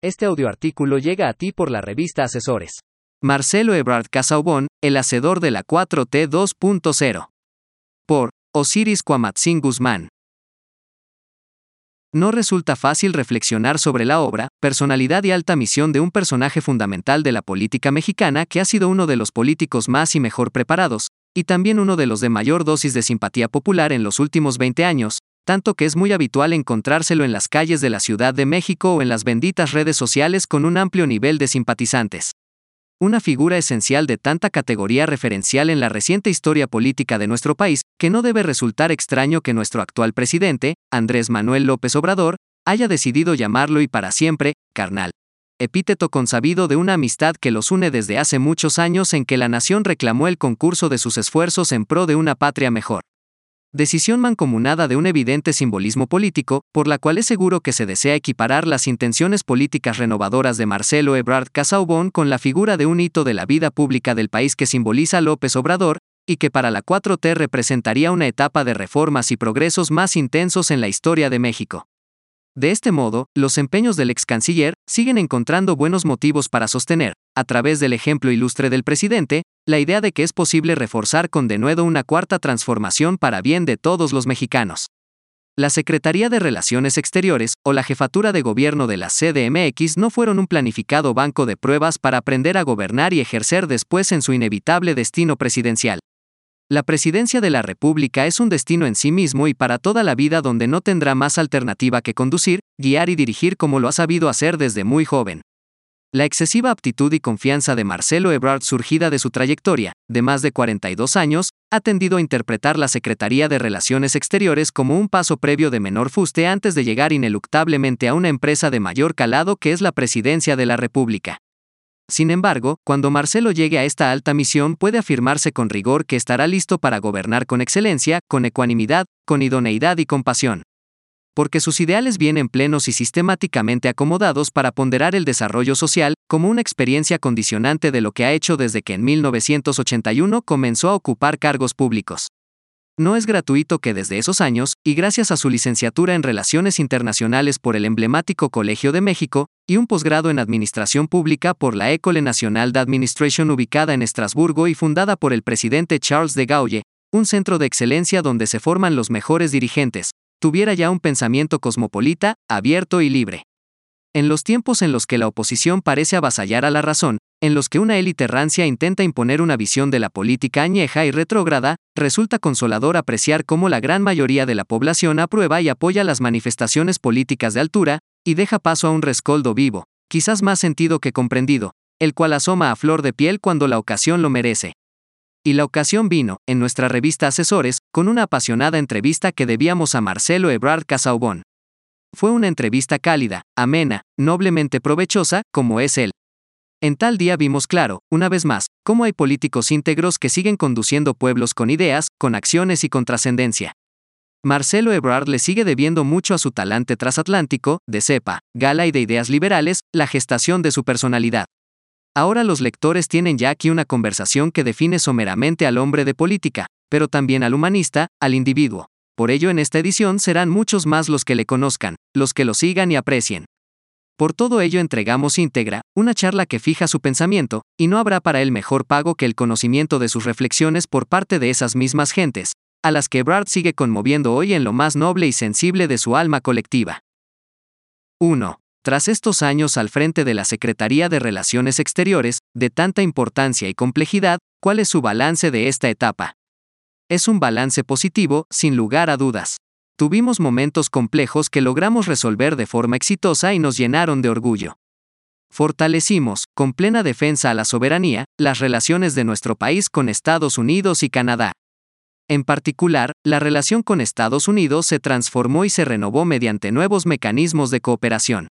Este audioartículo llega a ti por la revista Asesores. Marcelo Ebrard Casaubon, el hacedor de la 4T 2.0. Por Osiris Kwamatzin Guzmán. No resulta fácil reflexionar sobre la obra, personalidad y alta misión de un personaje fundamental de la política mexicana que ha sido uno de los políticos más y mejor preparados, y también uno de los de mayor dosis de simpatía popular en los últimos 20 años, tanto que es muy habitual encontrárselo en las calles de la Ciudad de México o en las benditas redes sociales con un amplio nivel de simpatizantes. Una figura esencial de tanta categoría referencial en la reciente historia política de nuestro país, que no debe resultar extraño que nuestro actual presidente, Andrés Manuel López Obrador, haya decidido llamarlo y para siempre, carnal. Epíteto consabido de una amistad que los une desde hace muchos años en que la nación reclamó el concurso de sus esfuerzos en pro de una patria mejor decisión mancomunada de un evidente simbolismo político, por la cual es seguro que se desea equiparar las intenciones políticas renovadoras de Marcelo Ebrard Casaubon con la figura de un hito de la vida pública del país que simboliza López Obrador, y que para la 4T representaría una etapa de reformas y progresos más intensos en la historia de México. De este modo, los empeños del ex canciller siguen encontrando buenos motivos para sostener, a través del ejemplo ilustre del presidente, la idea de que es posible reforzar con denuedo una cuarta transformación para bien de todos los mexicanos. La Secretaría de Relaciones Exteriores o la jefatura de gobierno de la CDMX no fueron un planificado banco de pruebas para aprender a gobernar y ejercer después en su inevitable destino presidencial. La presidencia de la República es un destino en sí mismo y para toda la vida donde no tendrá más alternativa que conducir, guiar y dirigir como lo ha sabido hacer desde muy joven. La excesiva aptitud y confianza de Marcelo Ebrard surgida de su trayectoria, de más de 42 años, ha tendido a interpretar la Secretaría de Relaciones Exteriores como un paso previo de menor fuste antes de llegar ineluctablemente a una empresa de mayor calado que es la Presidencia de la República. Sin embargo, cuando Marcelo llegue a esta alta misión puede afirmarse con rigor que estará listo para gobernar con excelencia, con ecuanimidad, con idoneidad y compasión. Porque sus ideales vienen plenos y sistemáticamente acomodados para ponderar el desarrollo social, como una experiencia condicionante de lo que ha hecho desde que en 1981 comenzó a ocupar cargos públicos. No es gratuito que desde esos años, y gracias a su licenciatura en Relaciones Internacionales por el emblemático Colegio de México, y un posgrado en Administración Pública por la École Nationale d'Administration ubicada en Estrasburgo y fundada por el presidente Charles de Gaulle, un centro de excelencia donde se forman los mejores dirigentes, tuviera ya un pensamiento cosmopolita, abierto y libre. En los tiempos en los que la oposición parece avasallar a la razón, en los que una élite rancia intenta imponer una visión de la política añeja y retrógrada, resulta consolador apreciar cómo la gran mayoría de la población aprueba y apoya las manifestaciones políticas de altura, y deja paso a un rescoldo vivo, quizás más sentido que comprendido, el cual asoma a flor de piel cuando la ocasión lo merece. Y la ocasión vino, en nuestra revista Asesores, con una apasionada entrevista que debíamos a Marcelo Ebrard Casaubon. Fue una entrevista cálida, amena, noblemente provechosa, como es él. En tal día vimos claro, una vez más, cómo hay políticos íntegros que siguen conduciendo pueblos con ideas, con acciones y con trascendencia. Marcelo Ebrard le sigue debiendo mucho a su talante transatlántico, de cepa, gala y de ideas liberales, la gestación de su personalidad. Ahora los lectores tienen ya aquí una conversación que define someramente al hombre de política, pero también al humanista, al individuo. Por ello en esta edición serán muchos más los que le conozcan, los que lo sigan y aprecien. Por todo ello entregamos íntegra, una charla que fija su pensamiento, y no habrá para él mejor pago que el conocimiento de sus reflexiones por parte de esas mismas gentes, a las que Brad sigue conmoviendo hoy en lo más noble y sensible de su alma colectiva. 1. Tras estos años al frente de la Secretaría de Relaciones Exteriores, de tanta importancia y complejidad, ¿cuál es su balance de esta etapa? Es un balance positivo, sin lugar a dudas. Tuvimos momentos complejos que logramos resolver de forma exitosa y nos llenaron de orgullo. Fortalecimos, con plena defensa a la soberanía, las relaciones de nuestro país con Estados Unidos y Canadá. En particular, la relación con Estados Unidos se transformó y se renovó mediante nuevos mecanismos de cooperación.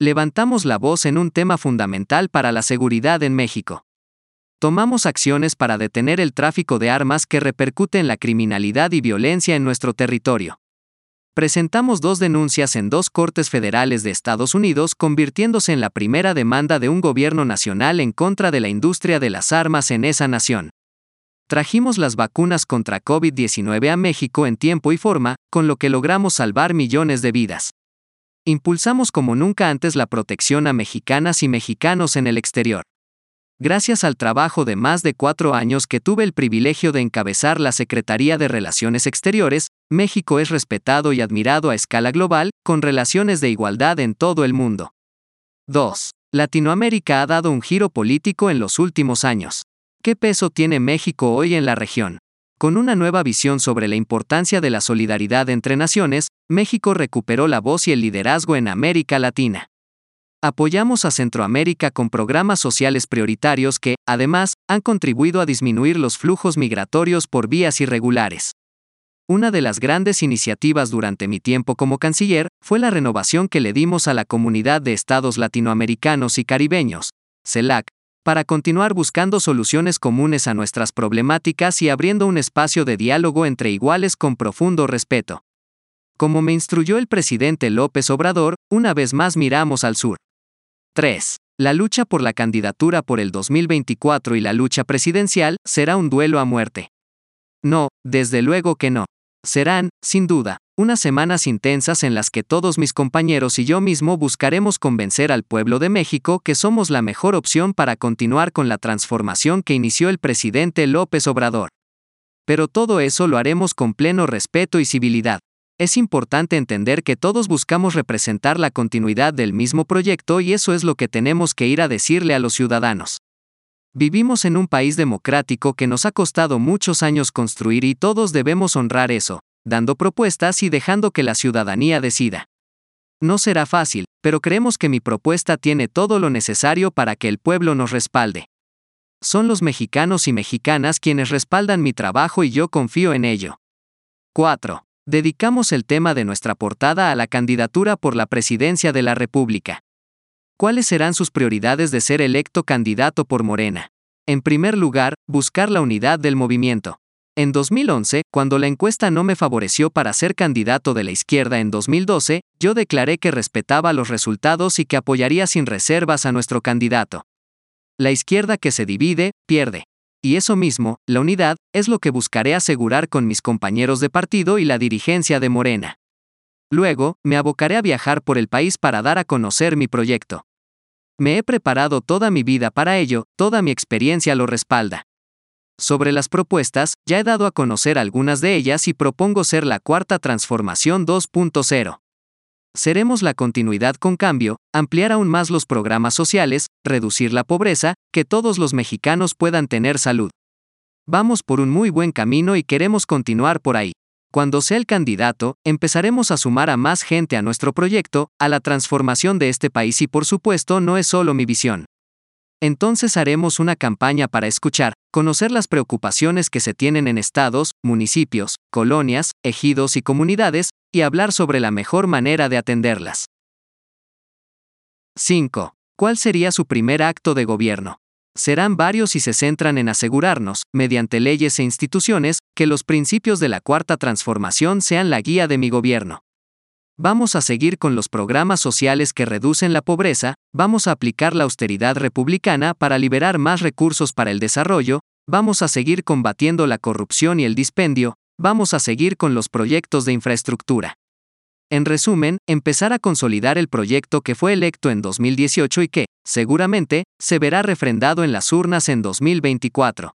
Levantamos la voz en un tema fundamental para la seguridad en México. Tomamos acciones para detener el tráfico de armas que repercute en la criminalidad y violencia en nuestro territorio presentamos dos denuncias en dos cortes federales de Estados Unidos, convirtiéndose en la primera demanda de un gobierno nacional en contra de la industria de las armas en esa nación. Trajimos las vacunas contra COVID-19 a México en tiempo y forma, con lo que logramos salvar millones de vidas. Impulsamos como nunca antes la protección a mexicanas y mexicanos en el exterior. Gracias al trabajo de más de cuatro años que tuve el privilegio de encabezar la Secretaría de Relaciones Exteriores, México es respetado y admirado a escala global, con relaciones de igualdad en todo el mundo. 2. Latinoamérica ha dado un giro político en los últimos años. ¿Qué peso tiene México hoy en la región? Con una nueva visión sobre la importancia de la solidaridad entre naciones, México recuperó la voz y el liderazgo en América Latina. Apoyamos a Centroamérica con programas sociales prioritarios que, además, han contribuido a disminuir los flujos migratorios por vías irregulares. Una de las grandes iniciativas durante mi tiempo como canciller fue la renovación que le dimos a la Comunidad de Estados Latinoamericanos y Caribeños, CELAC, para continuar buscando soluciones comunes a nuestras problemáticas y abriendo un espacio de diálogo entre iguales con profundo respeto. Como me instruyó el presidente López Obrador, una vez más miramos al sur. 3. La lucha por la candidatura por el 2024 y la lucha presidencial será un duelo a muerte. No, desde luego que no. Serán, sin duda, unas semanas intensas en las que todos mis compañeros y yo mismo buscaremos convencer al pueblo de México que somos la mejor opción para continuar con la transformación que inició el presidente López Obrador. Pero todo eso lo haremos con pleno respeto y civilidad. Es importante entender que todos buscamos representar la continuidad del mismo proyecto y eso es lo que tenemos que ir a decirle a los ciudadanos. Vivimos en un país democrático que nos ha costado muchos años construir y todos debemos honrar eso, dando propuestas y dejando que la ciudadanía decida. No será fácil, pero creemos que mi propuesta tiene todo lo necesario para que el pueblo nos respalde. Son los mexicanos y mexicanas quienes respaldan mi trabajo y yo confío en ello. 4. Dedicamos el tema de nuestra portada a la candidatura por la presidencia de la República. ¿Cuáles serán sus prioridades de ser electo candidato por Morena? En primer lugar, buscar la unidad del movimiento. En 2011, cuando la encuesta no me favoreció para ser candidato de la izquierda en 2012, yo declaré que respetaba los resultados y que apoyaría sin reservas a nuestro candidato. La izquierda que se divide, pierde y eso mismo, la unidad, es lo que buscaré asegurar con mis compañeros de partido y la dirigencia de Morena. Luego, me abocaré a viajar por el país para dar a conocer mi proyecto. Me he preparado toda mi vida para ello, toda mi experiencia lo respalda. Sobre las propuestas, ya he dado a conocer algunas de ellas y propongo ser la cuarta transformación 2.0. Seremos la continuidad con cambio, ampliar aún más los programas sociales, reducir la pobreza, que todos los mexicanos puedan tener salud. Vamos por un muy buen camino y queremos continuar por ahí. Cuando sea el candidato, empezaremos a sumar a más gente a nuestro proyecto, a la transformación de este país y por supuesto no es solo mi visión. Entonces haremos una campaña para escuchar, conocer las preocupaciones que se tienen en estados, municipios, colonias, ejidos y comunidades, y hablar sobre la mejor manera de atenderlas. 5. ¿Cuál sería su primer acto de gobierno? Serán varios y se centran en asegurarnos, mediante leyes e instituciones, que los principios de la cuarta transformación sean la guía de mi gobierno. Vamos a seguir con los programas sociales que reducen la pobreza, vamos a aplicar la austeridad republicana para liberar más recursos para el desarrollo, vamos a seguir combatiendo la corrupción y el dispendio, vamos a seguir con los proyectos de infraestructura. En resumen, empezar a consolidar el proyecto que fue electo en 2018 y que, seguramente, se verá refrendado en las urnas en 2024.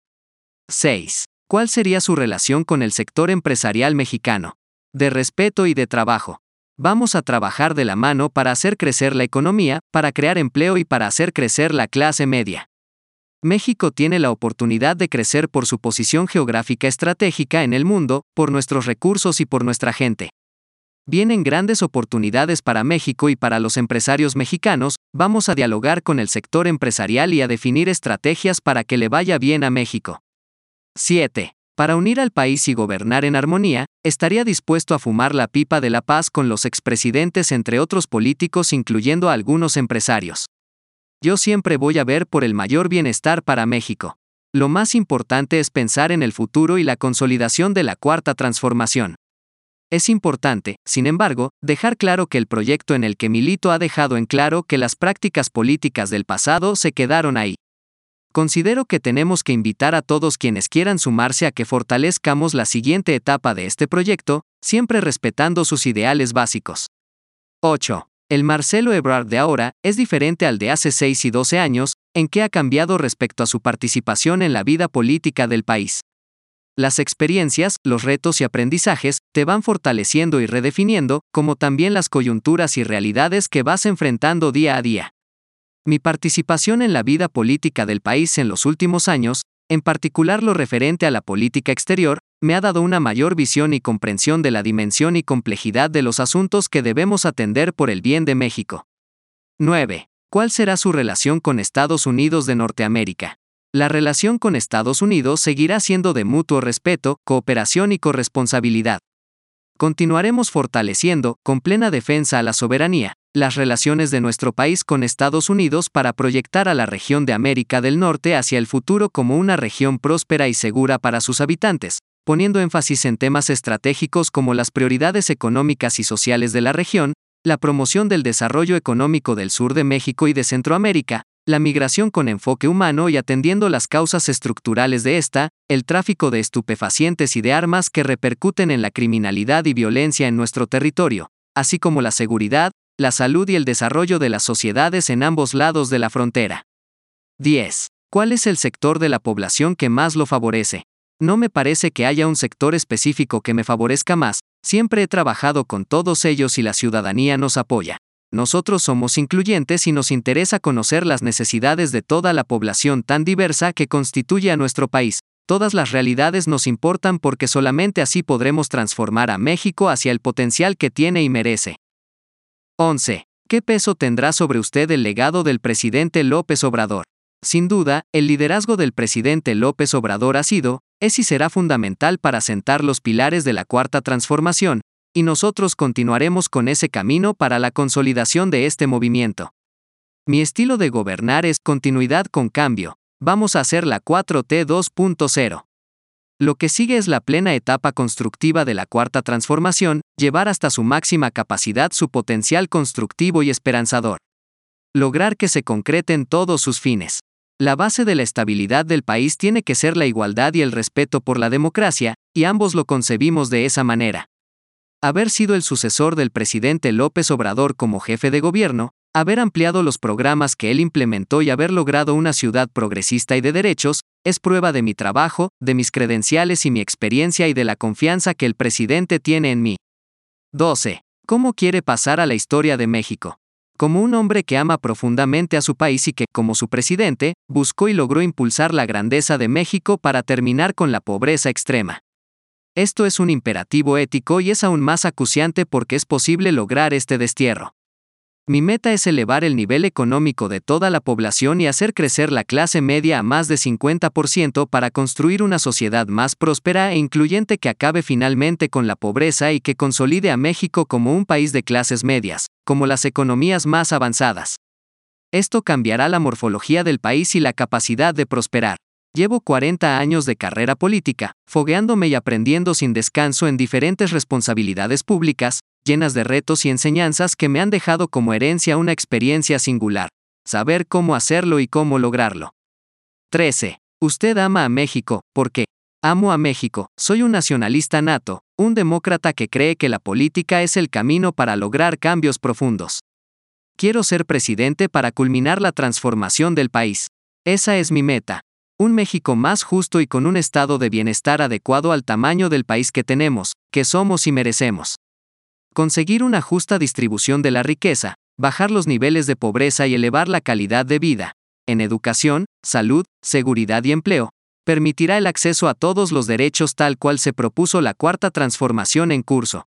6. ¿Cuál sería su relación con el sector empresarial mexicano? De respeto y de trabajo. Vamos a trabajar de la mano para hacer crecer la economía, para crear empleo y para hacer crecer la clase media. México tiene la oportunidad de crecer por su posición geográfica estratégica en el mundo, por nuestros recursos y por nuestra gente. Vienen grandes oportunidades para México y para los empresarios mexicanos, vamos a dialogar con el sector empresarial y a definir estrategias para que le vaya bien a México. 7. Para unir al país y gobernar en armonía, estaría dispuesto a fumar la pipa de la paz con los expresidentes entre otros políticos incluyendo a algunos empresarios. Yo siempre voy a ver por el mayor bienestar para México. Lo más importante es pensar en el futuro y la consolidación de la cuarta transformación. Es importante, sin embargo, dejar claro que el proyecto en el que milito ha dejado en claro que las prácticas políticas del pasado se quedaron ahí. Considero que tenemos que invitar a todos quienes quieran sumarse a que fortalezcamos la siguiente etapa de este proyecto, siempre respetando sus ideales básicos. 8. El Marcelo Ebrard de ahora es diferente al de hace 6 y 12 años, en que ha cambiado respecto a su participación en la vida política del país. Las experiencias, los retos y aprendizajes te van fortaleciendo y redefiniendo, como también las coyunturas y realidades que vas enfrentando día a día. Mi participación en la vida política del país en los últimos años, en particular lo referente a la política exterior, me ha dado una mayor visión y comprensión de la dimensión y complejidad de los asuntos que debemos atender por el bien de México. 9. ¿Cuál será su relación con Estados Unidos de Norteamérica? la relación con Estados Unidos seguirá siendo de mutuo respeto, cooperación y corresponsabilidad. Continuaremos fortaleciendo, con plena defensa a la soberanía, las relaciones de nuestro país con Estados Unidos para proyectar a la región de América del Norte hacia el futuro como una región próspera y segura para sus habitantes, poniendo énfasis en temas estratégicos como las prioridades económicas y sociales de la región, la promoción del desarrollo económico del sur de México y de Centroamérica, la migración con enfoque humano y atendiendo las causas estructurales de esta, el tráfico de estupefacientes y de armas que repercuten en la criminalidad y violencia en nuestro territorio, así como la seguridad, la salud y el desarrollo de las sociedades en ambos lados de la frontera. 10. ¿Cuál es el sector de la población que más lo favorece? No me parece que haya un sector específico que me favorezca más, siempre he trabajado con todos ellos y la ciudadanía nos apoya nosotros somos incluyentes y nos interesa conocer las necesidades de toda la población tan diversa que constituye a nuestro país. Todas las realidades nos importan porque solamente así podremos transformar a México hacia el potencial que tiene y merece. 11. ¿Qué peso tendrá sobre usted el legado del presidente López Obrador? Sin duda, el liderazgo del presidente López Obrador ha sido, es y será fundamental para sentar los pilares de la cuarta transformación, y nosotros continuaremos con ese camino para la consolidación de este movimiento. Mi estilo de gobernar es continuidad con cambio. Vamos a hacer la 4T 2.0. Lo que sigue es la plena etapa constructiva de la cuarta transformación, llevar hasta su máxima capacidad su potencial constructivo y esperanzador. Lograr que se concreten todos sus fines. La base de la estabilidad del país tiene que ser la igualdad y el respeto por la democracia, y ambos lo concebimos de esa manera haber sido el sucesor del presidente López Obrador como jefe de gobierno, haber ampliado los programas que él implementó y haber logrado una ciudad progresista y de derechos, es prueba de mi trabajo, de mis credenciales y mi experiencia y de la confianza que el presidente tiene en mí. 12. ¿Cómo quiere pasar a la historia de México? Como un hombre que ama profundamente a su país y que, como su presidente, buscó y logró impulsar la grandeza de México para terminar con la pobreza extrema. Esto es un imperativo ético y es aún más acuciante porque es posible lograr este destierro. Mi meta es elevar el nivel económico de toda la población y hacer crecer la clase media a más de 50% para construir una sociedad más próspera e incluyente que acabe finalmente con la pobreza y que consolide a México como un país de clases medias, como las economías más avanzadas. Esto cambiará la morfología del país y la capacidad de prosperar. Llevo 40 años de carrera política, fogueándome y aprendiendo sin descanso en diferentes responsabilidades públicas, llenas de retos y enseñanzas que me han dejado como herencia una experiencia singular. Saber cómo hacerlo y cómo lograrlo. 13. Usted ama a México, ¿por qué? Amo a México, soy un nacionalista nato, un demócrata que cree que la política es el camino para lograr cambios profundos. Quiero ser presidente para culminar la transformación del país. Esa es mi meta, un México más justo y con un estado de bienestar adecuado al tamaño del país que tenemos, que somos y merecemos. Conseguir una justa distribución de la riqueza, bajar los niveles de pobreza y elevar la calidad de vida, en educación, salud, seguridad y empleo, permitirá el acceso a todos los derechos tal cual se propuso la cuarta transformación en curso.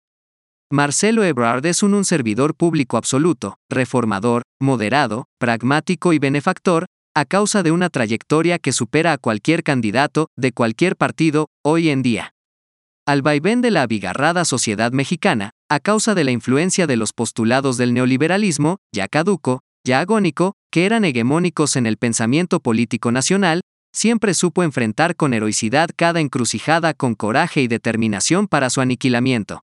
Marcelo Ebrard es un, un servidor público absoluto, reformador, moderado, pragmático y benefactor, a causa de una trayectoria que supera a cualquier candidato, de cualquier partido, hoy en día. Al vaivén de la abigarrada sociedad mexicana, a causa de la influencia de los postulados del neoliberalismo, ya caduco, ya agónico, que eran hegemónicos en el pensamiento político nacional, siempre supo enfrentar con heroicidad cada encrucijada con coraje y determinación para su aniquilamiento.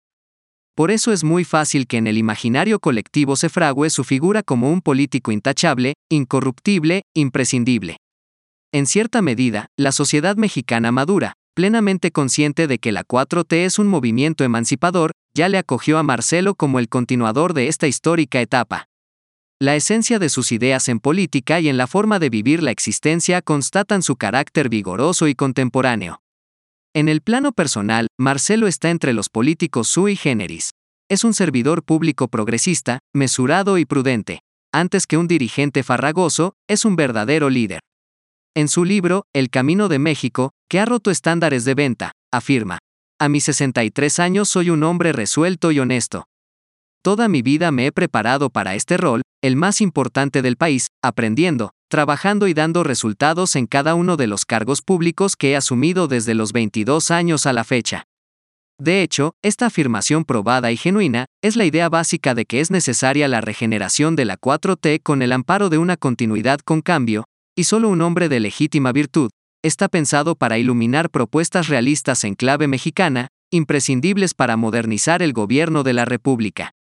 Por eso es muy fácil que en el imaginario colectivo se frague su figura como un político intachable, incorruptible, imprescindible. En cierta medida, la sociedad mexicana madura, plenamente consciente de que la 4T es un movimiento emancipador, ya le acogió a Marcelo como el continuador de esta histórica etapa. La esencia de sus ideas en política y en la forma de vivir la existencia constatan su carácter vigoroso y contemporáneo. En el plano personal, Marcelo está entre los políticos sui generis. Es un servidor público progresista, mesurado y prudente. Antes que un dirigente farragoso, es un verdadero líder. En su libro, El Camino de México, que ha roto estándares de venta, afirma, A mis 63 años soy un hombre resuelto y honesto. Toda mi vida me he preparado para este rol, el más importante del país, aprendiendo, trabajando y dando resultados en cada uno de los cargos públicos que he asumido desde los 22 años a la fecha. De hecho, esta afirmación probada y genuina es la idea básica de que es necesaria la regeneración de la 4T con el amparo de una continuidad con cambio, y solo un hombre de legítima virtud, está pensado para iluminar propuestas realistas en clave mexicana, imprescindibles para modernizar el gobierno de la República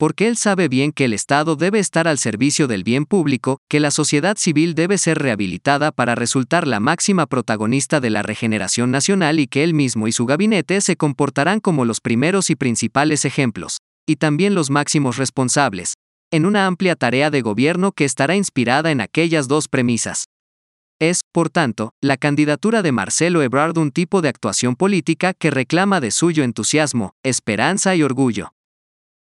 porque él sabe bien que el Estado debe estar al servicio del bien público, que la sociedad civil debe ser rehabilitada para resultar la máxima protagonista de la regeneración nacional y que él mismo y su gabinete se comportarán como los primeros y principales ejemplos, y también los máximos responsables, en una amplia tarea de gobierno que estará inspirada en aquellas dos premisas. Es, por tanto, la candidatura de Marcelo Ebrard un tipo de actuación política que reclama de suyo entusiasmo, esperanza y orgullo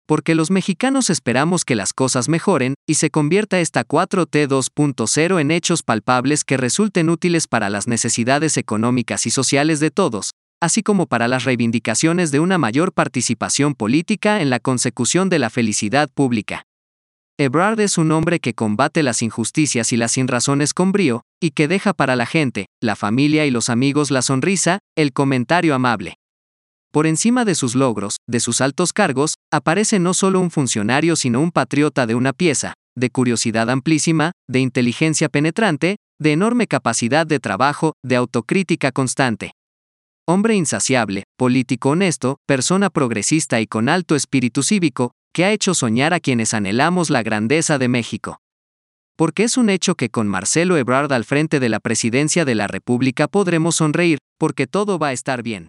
porque los mexicanos esperamos que las cosas mejoren y se convierta esta 4T 2.0 en hechos palpables que resulten útiles para las necesidades económicas y sociales de todos, así como para las reivindicaciones de una mayor participación política en la consecución de la felicidad pública. Ebrard es un hombre que combate las injusticias y las sinrazones con brío, y que deja para la gente, la familia y los amigos la sonrisa, el comentario amable. Por encima de sus logros, de sus altos cargos, aparece no solo un funcionario sino un patriota de una pieza, de curiosidad amplísima, de inteligencia penetrante, de enorme capacidad de trabajo, de autocrítica constante. Hombre insaciable, político honesto, persona progresista y con alto espíritu cívico, que ha hecho soñar a quienes anhelamos la grandeza de México. Porque es un hecho que con Marcelo Ebrard al frente de la presidencia de la República podremos sonreír, porque todo va a estar bien.